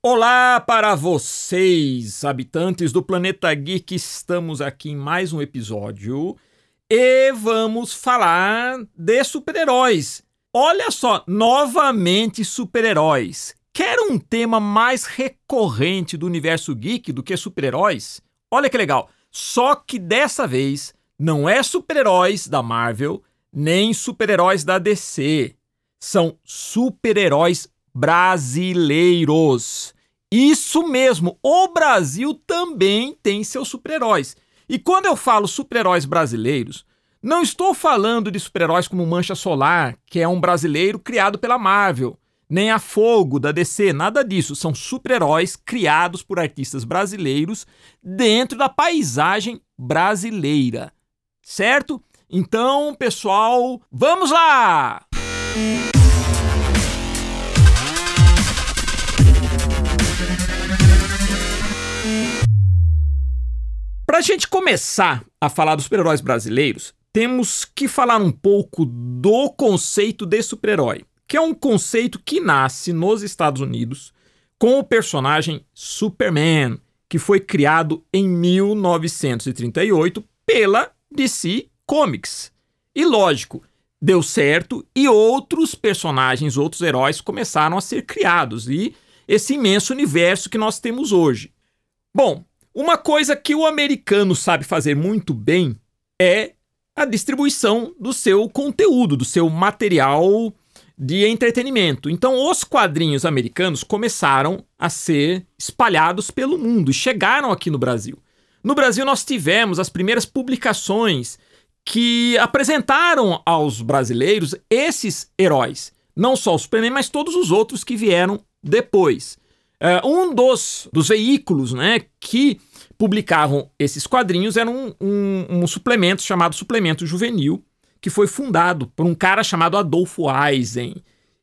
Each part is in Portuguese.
Olá para vocês, habitantes do planeta Geek. Estamos aqui em mais um episódio e vamos falar de super-heróis. Olha só, novamente super-heróis. Quer um tema mais recorrente do universo geek do que super-heróis? Olha que legal. Só que dessa vez não é super-heróis da Marvel, nem super-heróis da DC. São super-heróis brasileiros. Isso mesmo, o Brasil também tem seus super-heróis. E quando eu falo super-heróis brasileiros, não estou falando de super-heróis como Mancha Solar, que é um brasileiro criado pela Marvel, nem a Fogo da DC, nada disso. São super-heróis criados por artistas brasileiros dentro da paisagem brasileira. Certo? Então, pessoal, vamos lá! Para a gente começar a falar dos super-heróis brasileiros, temos que falar um pouco do conceito de super-herói, que é um conceito que nasce nos Estados Unidos com o personagem Superman, que foi criado em 1938 pela DC Comics. E lógico, deu certo e outros personagens, outros heróis começaram a ser criados e esse imenso universo que nós temos hoje. Bom, uma coisa que o americano sabe fazer muito bem é a distribuição do seu conteúdo, do seu material de entretenimento. Então, os quadrinhos americanos começaram a ser espalhados pelo mundo e chegaram aqui no Brasil. No Brasil, nós tivemos as primeiras publicações que apresentaram aos brasileiros esses heróis. Não só o Superman, mas todos os outros que vieram depois. Uh, um dos, dos veículos né, que publicavam esses quadrinhos era um, um, um, suplemento chamado Suplemento Juvenil, que foi fundado por um cara chamado Adolfo Eisen.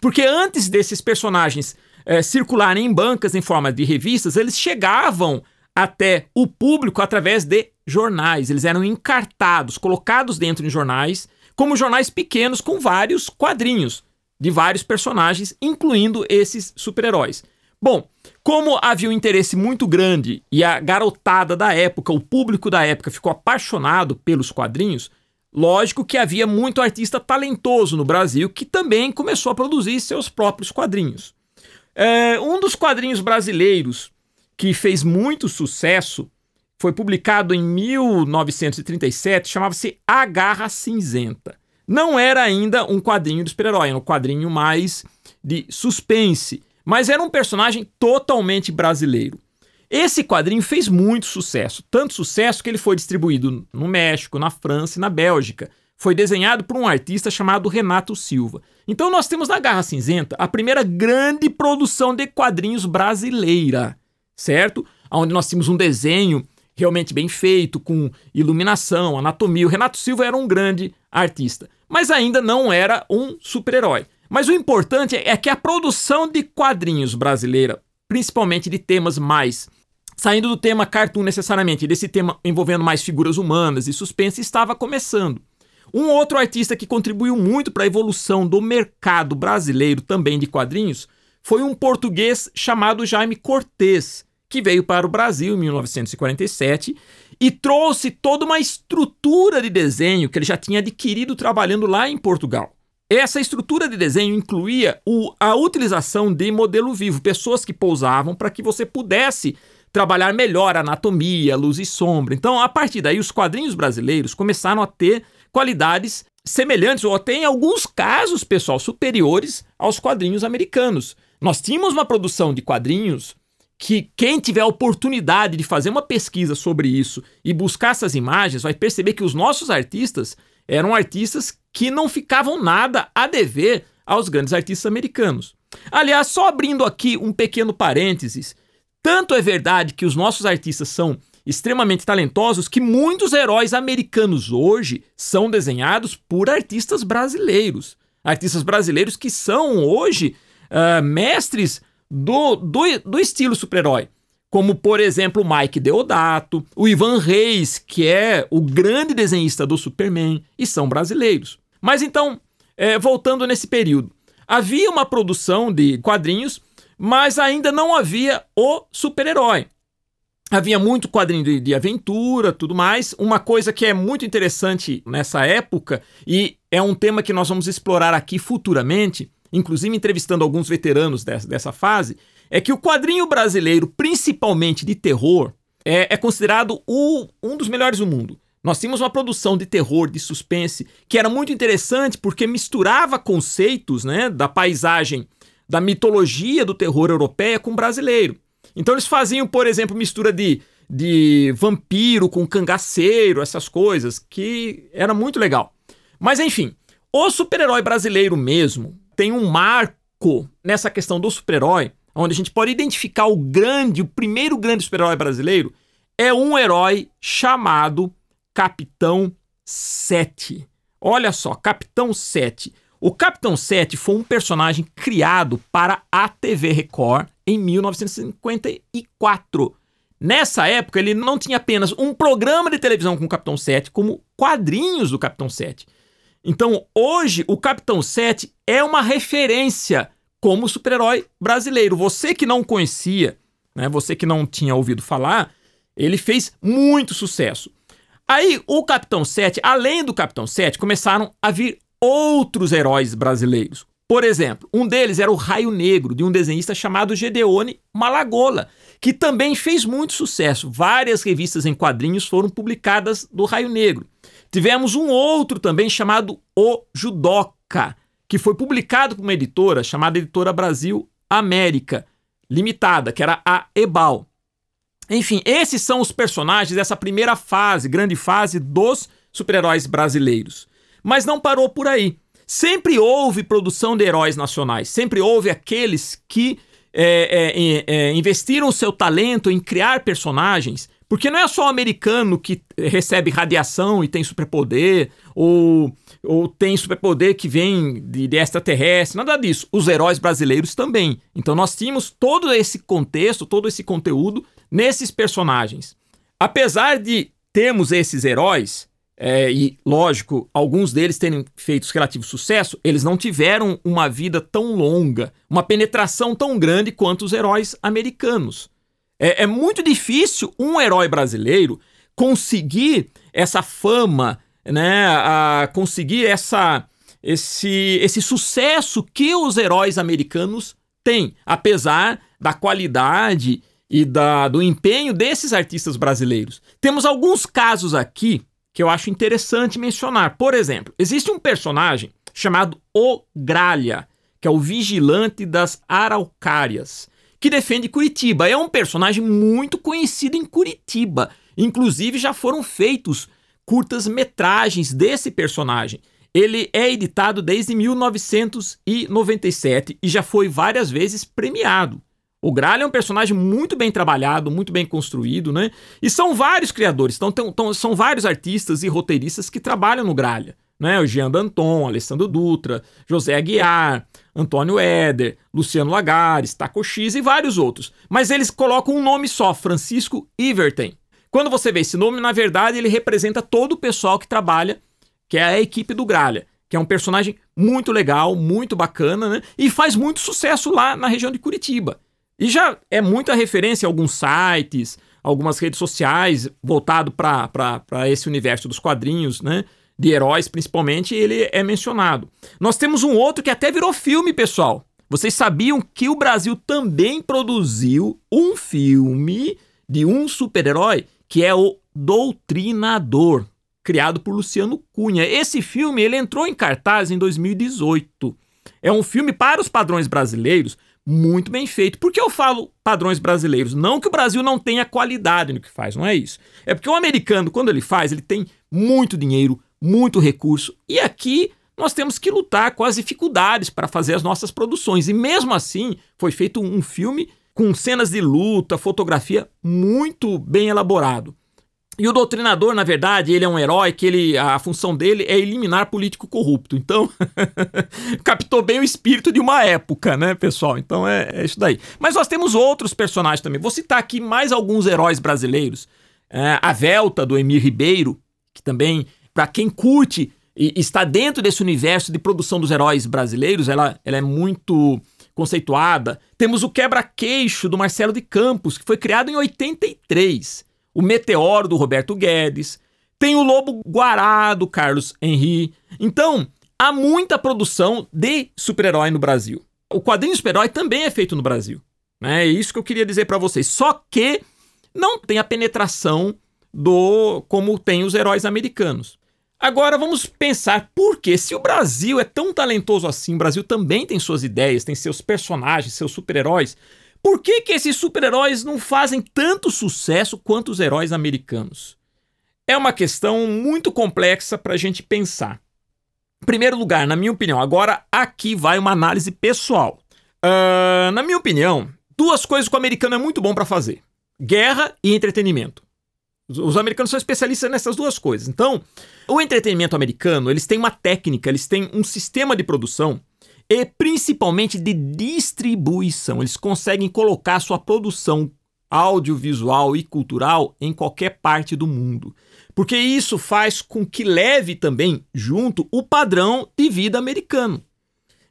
Porque antes desses personagens uh, circularem em bancas em forma de revistas, eles chegavam até o público através de jornais. Eles eram encartados, colocados dentro de jornais, como jornais pequenos com vários quadrinhos de vários personagens, incluindo esses super-heróis. Bom, como havia um interesse muito grande e a garotada da época, o público da época ficou apaixonado pelos quadrinhos, lógico que havia muito artista talentoso no Brasil que também começou a produzir seus próprios quadrinhos. É, um dos quadrinhos brasileiros que fez muito sucesso foi publicado em 1937, chamava-se A Garra Cinzenta. Não era ainda um quadrinho de super-herói, era um quadrinho mais de suspense mas era um personagem totalmente brasileiro. Esse quadrinho fez muito sucesso, tanto sucesso que ele foi distribuído no México, na França e na Bélgica. Foi desenhado por um artista chamado Renato Silva. Então nós temos na Garra Cinzenta a primeira grande produção de quadrinhos brasileira, certo? Onde nós tínhamos um desenho realmente bem feito, com iluminação, anatomia. O Renato Silva era um grande artista, mas ainda não era um super-herói. Mas o importante é que a produção de quadrinhos brasileira, principalmente de temas mais saindo do tema cartoon necessariamente, desse tema envolvendo mais figuras humanas e suspense, estava começando. Um outro artista que contribuiu muito para a evolução do mercado brasileiro também de quadrinhos foi um português chamado Jaime Cortez, que veio para o Brasil em 1947 e trouxe toda uma estrutura de desenho que ele já tinha adquirido trabalhando lá em Portugal. Essa estrutura de desenho incluía o, a utilização de modelo vivo, pessoas que pousavam para que você pudesse trabalhar melhor anatomia, luz e sombra. Então, a partir daí, os quadrinhos brasileiros começaram a ter qualidades semelhantes, ou até em alguns casos, pessoal, superiores aos quadrinhos americanos. Nós tínhamos uma produção de quadrinhos que quem tiver a oportunidade de fazer uma pesquisa sobre isso e buscar essas imagens vai perceber que os nossos artistas eram artistas que não ficavam nada a dever aos grandes artistas americanos. Aliás, só abrindo aqui um pequeno parênteses, tanto é verdade que os nossos artistas são extremamente talentosos que muitos heróis americanos hoje são desenhados por artistas brasileiros. Artistas brasileiros que são hoje uh, mestres do, do, do estilo super-herói como por exemplo Mike Deodato, o Ivan Reis, que é o grande desenhista do Superman, e são brasileiros. Mas então, é, voltando nesse período, havia uma produção de quadrinhos mas ainda não havia o super-herói. Havia muito quadrinho de, de, aventura, tudo mais. Uma coisa que é muito interessante nessa época, e é um tema que nós vamos explorar aqui futuramente, inclusive entrevistando alguns veteranos dessa, dessa fase, é que o quadrinho brasileiro, principalmente de terror, é, é considerado o, um dos melhores do mundo. Nós tínhamos uma produção de terror, de suspense, que era muito interessante porque misturava conceitos né, da paisagem, da mitologia do terror europeia com brasileiro. Então eles faziam, por exemplo, mistura de, de vampiro com cangaceiro, essas coisas, que era muito legal. Mas enfim, o super-herói brasileiro mesmo tem um marco nessa questão do super-herói, onde a gente pode identificar o grande, o primeiro grande super-herói brasileiro, é um herói chamado Capitão 7. Olha só, Capitão 7. O Capitão 7 foi um personagem criado para a TV Record em 1954. Nessa época, ele não tinha apenas um programa de televisão com o Capitão 7, como quadrinhos do Capitão 7. Então, hoje, o Capitão 7 é uma referência como super-herói brasileiro. Você que não conhecia, né, você que não tinha ouvido falar, ele fez muito sucesso. Aí, o Capitão 7, além do Capitão 7, começaram a vir outros heróis brasileiros. Por exemplo, um deles era o Raio Negro, de um desenhista chamado Gedeone Malagola, que também fez muito sucesso. Várias revistas em quadrinhos foram publicadas do Raio Negro. Tivemos um outro também chamado O Judoca, que foi publicado por uma editora chamada Editora Brasil América Limitada, que era a Ebal. Enfim, esses são os personagens dessa primeira fase, grande fase dos super-heróis brasileiros. Mas não parou por aí. Sempre houve produção de heróis nacionais, sempre houve aqueles que é, é, é, investiram o seu talento em criar personagens, porque não é só o americano que recebe radiação e tem superpoder, ou, ou tem superpoder que vem de, de extraterrestre, nada disso. Os heróis brasileiros também. Então nós tínhamos todo esse contexto, todo esse conteúdo nesses personagens. Apesar de termos esses heróis, é, e lógico, alguns deles terem feito relativo sucesso, eles não tiveram uma vida tão longa, uma penetração tão grande quanto os heróis americanos. É, é muito difícil um herói brasileiro conseguir essa fama, né, a conseguir essa, esse, esse sucesso que os heróis americanos têm, apesar da qualidade e da, do empenho desses artistas brasileiros. Temos alguns casos aqui que eu acho interessante mencionar. Por exemplo, existe um personagem chamado O Gralha, que é o vigilante das araucárias, que defende Curitiba. É um personagem muito conhecido em Curitiba. Inclusive já foram feitos curtas metragens desse personagem. Ele é editado desde 1997 e já foi várias vezes premiado. O Gralha é um personagem muito bem trabalhado, muito bem construído, né? E são vários criadores, então, são vários artistas e roteiristas que trabalham no Gralha. Né? O Jean Danton, Alessandro Dutra, José Aguiar, Antônio Éder, Luciano Lagares, Taco X e vários outros. Mas eles colocam um nome só, Francisco Iverten. Quando você vê esse nome, na verdade, ele representa todo o pessoal que trabalha, que é a equipe do Gralha, que é um personagem muito legal, muito bacana, né? E faz muito sucesso lá na região de Curitiba. E já é muita referência a alguns sites, algumas redes sociais voltado para esse universo dos quadrinhos, né? De heróis, principalmente, ele é mencionado. Nós temos um outro que até virou filme, pessoal. Vocês sabiam que o Brasil também produziu um filme de um super-herói que é o Doutrinador, criado por Luciano Cunha. Esse filme ele entrou em cartaz em 2018. É um filme para os padrões brasileiros, muito bem feito. Por que eu falo padrões brasileiros? Não que o Brasil não tenha qualidade no que faz, não é isso. É porque o americano, quando ele faz, ele tem muito dinheiro, muito recurso. E aqui nós temos que lutar com as dificuldades para fazer as nossas produções. E mesmo assim, foi feito um filme com cenas de luta, fotografia muito bem elaborado. E o doutrinador, na verdade, ele é um herói que ele, a função dele é eliminar político corrupto. Então, captou bem o espírito de uma época, né, pessoal? Então é, é, isso daí. Mas nós temos outros personagens também. Vou citar aqui mais alguns heróis brasileiros. É, a Velta, do Emir Ribeiro, que também, para quem curte e está dentro desse universo de produção dos heróis brasileiros, ela, ela é muito conceituada. Temos o Quebra-Queixo do Marcelo de Campos, que foi criado em 83. O Meteoro do Roberto Guedes. Tem o Lobo Guará do Carlos Henry. Então, há muita produção de super-herói no Brasil. O quadrinho super-herói também é feito no Brasil. Né? É isso que eu queria dizer para vocês. Só que não tem a penetração do como tem os heróis americanos. Agora vamos pensar por que, se o Brasil é tão talentoso assim, o Brasil também tem suas ideias, tem seus personagens, seus super-heróis, por que, que esses super-heróis não fazem tanto sucesso quanto os heróis americanos? É uma questão muito complexa para a gente pensar. Em primeiro lugar, na minha opinião, agora aqui vai uma análise pessoal. Uh, na minha opinião, duas coisas que o americano é muito bom para fazer: guerra e entretenimento. Os americanos são especialistas nessas duas coisas. Então, o entretenimento americano, eles têm uma técnica, eles têm um sistema de produção e principalmente de distribuição. Eles conseguem colocar sua produção audiovisual e cultural em qualquer parte do mundo. Porque isso faz com que leve também junto o padrão de vida americano.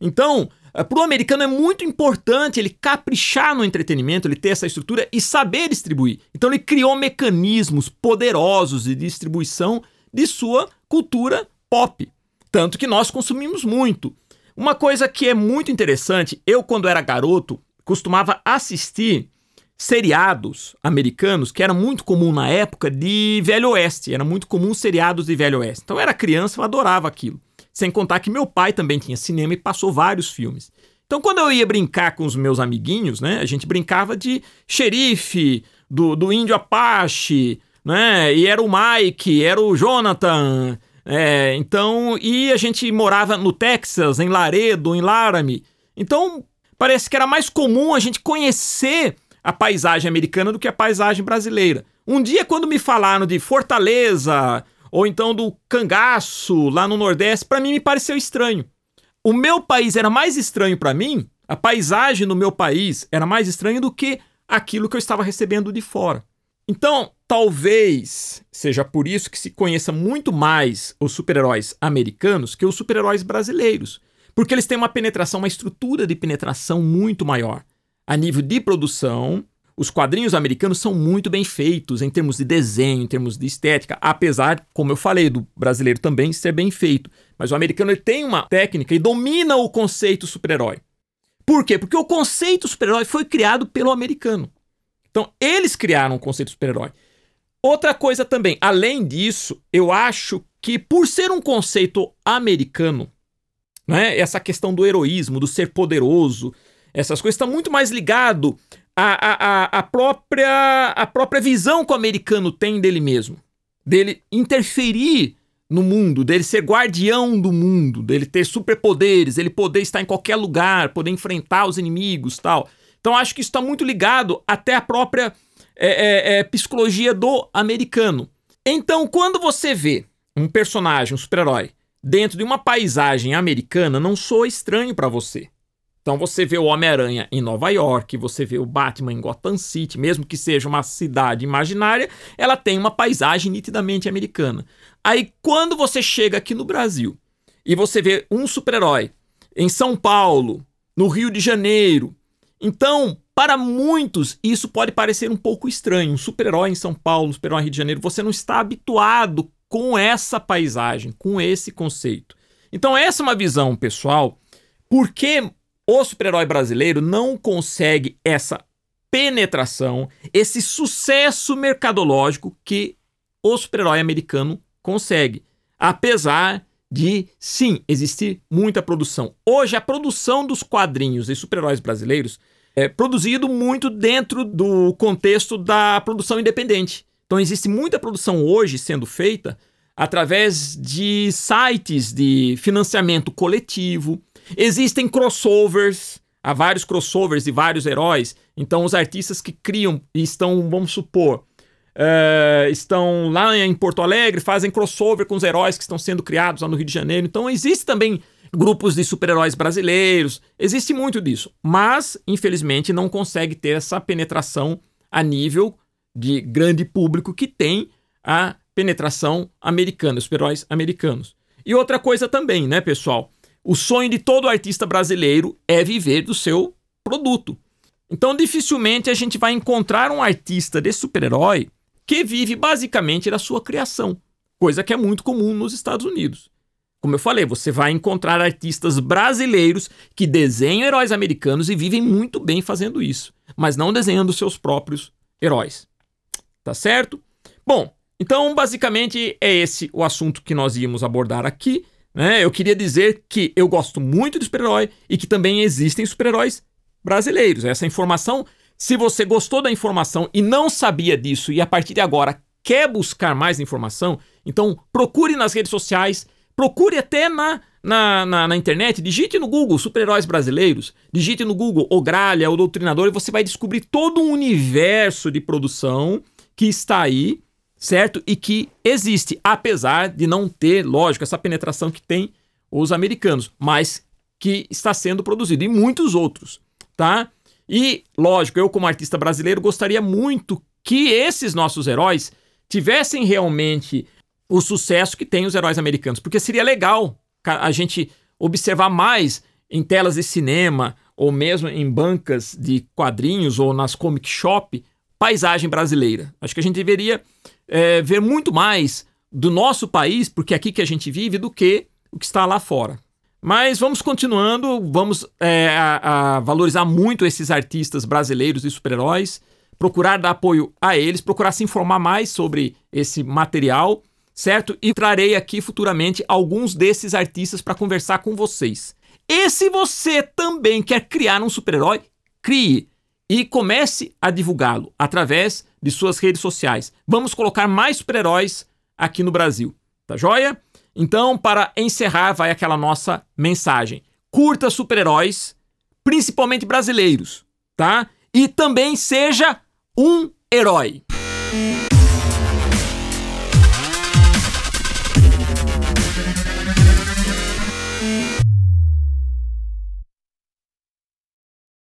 Então, para o americano é muito importante ele caprichar no entretenimento, ele ter essa estrutura e saber distribuir. Então ele criou mecanismos poderosos de distribuição de sua cultura pop. Tanto que nós consumimos muito. Uma coisa que é muito interessante, eu quando era garoto costumava assistir seriados americanos, que era muito comum na época de Velho Oeste, era muito comum seriados de Velho Oeste. Então eu era criança, eu adorava aquilo. Sem contar que meu pai também tinha cinema e passou vários filmes. Então, quando eu ia brincar com os meus amiguinhos, né, a gente brincava de xerife, do, do índio Apache, né, e era o Mike, era o Jonathan. É, então, e a gente morava no Texas, em Laredo, em Laramie. Então, parece que era mais comum a gente conhecer a paisagem americana do que a paisagem brasileira. Um dia, quando me falaram de Fortaleza, ou então do cangaço lá no Nordeste, para mim me pareceu estranho. O meu país era mais estranho para mim, a paisagem no meu país era mais estranha do que aquilo que eu estava recebendo de fora. Então, talvez seja por isso que se conheça muito mais os super-heróis americanos que os super-heróis brasileiros, porque eles têm uma penetração, uma estrutura de penetração muito maior a nível de produção os quadrinhos americanos são muito bem feitos em termos de desenho, em termos de estética, apesar, como eu falei, do brasileiro também ser bem feito. Mas o americano ele tem uma técnica e domina o conceito super-herói. Por quê? Porque o conceito super-herói foi criado pelo americano. Então, eles criaram o conceito super-herói. Outra coisa também, além disso, eu acho que por ser um conceito americano, né, essa questão do heroísmo, do ser poderoso, essas coisas estão muito mais ligado a, a, a, própria, a própria visão que o americano tem dele mesmo, dele interferir no mundo, dele ser guardião do mundo, dele ter superpoderes, ele poder estar em qualquer lugar, poder enfrentar os inimigos tal. Então acho que isso está muito ligado até a própria é, é, é, psicologia do americano. Então, quando você vê um personagem, um super-herói, dentro de uma paisagem americana, não soa estranho para você. Então você vê o Homem-Aranha em Nova York, você vê o Batman em Gotham City, mesmo que seja uma cidade imaginária, ela tem uma paisagem nitidamente americana. Aí quando você chega aqui no Brasil e você vê um super-herói em São Paulo, no Rio de Janeiro, então para muitos isso pode parecer um pouco estranho. Um super-herói em São Paulo, um super-herói em Rio de Janeiro, você não está habituado com essa paisagem, com esse conceito. Então essa é uma visão pessoal, porque o super-herói brasileiro não consegue essa penetração, esse sucesso mercadológico que o super-herói americano consegue. Apesar de, sim, existir muita produção. Hoje, a produção dos quadrinhos e super-heróis brasileiros é produzido muito dentro do contexto da produção independente. Então, existe muita produção hoje sendo feita através de sites de financiamento coletivo, Existem crossovers, há vários crossovers de vários heróis. Então, os artistas que criam e estão, vamos supor, uh, estão lá em Porto Alegre, fazem crossover com os heróis que estão sendo criados lá no Rio de Janeiro. Então, existe também grupos de super-heróis brasileiros, existe muito disso. Mas, infelizmente, não consegue ter essa penetração a nível de grande público que tem a penetração americana, super-heróis americanos. E outra coisa também, né, pessoal? O sonho de todo artista brasileiro é viver do seu produto. Então, dificilmente a gente vai encontrar um artista de super-herói que vive basicamente da sua criação, coisa que é muito comum nos Estados Unidos. Como eu falei, você vai encontrar artistas brasileiros que desenham heróis americanos e vivem muito bem fazendo isso, mas não desenhando seus próprios heróis. Tá certo? Bom, então basicamente é esse o assunto que nós íamos abordar aqui. Né? Eu queria dizer que eu gosto muito de super-herói e que também existem super-heróis brasileiros. Essa informação, se você gostou da informação e não sabia disso e a partir de agora quer buscar mais informação, então procure nas redes sociais Procure até na, na, na, na internet, digite no Google super-heróis brasileiros, digite no Google O Gralha, O Doutrinador, e você vai descobrir todo um universo de produção que está aí, certo? E que existe, apesar de não ter, lógico, essa penetração que tem os americanos, mas que está sendo produzido, e muitos outros, tá? E, lógico, eu como artista brasileiro gostaria muito que esses nossos heróis tivessem realmente o sucesso que tem os heróis americanos. Porque seria legal a gente observar mais em telas de cinema ou mesmo em bancas de quadrinhos ou nas comic shop paisagem brasileira. Acho que a gente deveria é, ver muito mais do nosso país, porque é aqui que a gente vive, do que o que está lá fora. Mas vamos continuando, vamos é, a, a valorizar muito esses artistas brasileiros e super-heróis, procurar dar apoio a eles, procurar se informar mais sobre esse material certo? E trarei aqui futuramente alguns desses artistas para conversar com vocês. E se você também quer criar um super-herói, crie e comece a divulgá-lo através de suas redes sociais. Vamos colocar mais super-heróis aqui no Brasil, tá joia? Então, para encerrar, vai aquela nossa mensagem. Curta super-heróis, principalmente brasileiros, tá? E também seja um herói.